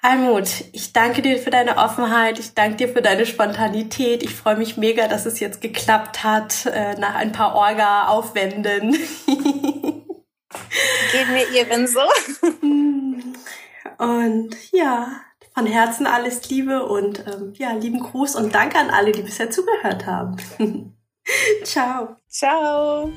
Almut, ich danke dir für deine Offenheit, ich danke dir für deine Spontanität. Ich freue mich mega, dass es jetzt geklappt hat, äh, nach ein paar Orga-Aufwänden. (laughs) Geht mir ebenso. (laughs) Und ja, von Herzen alles Liebe und ähm, ja, lieben Gruß und danke an alle, die bisher zugehört haben. (laughs) Ciao. Ciao.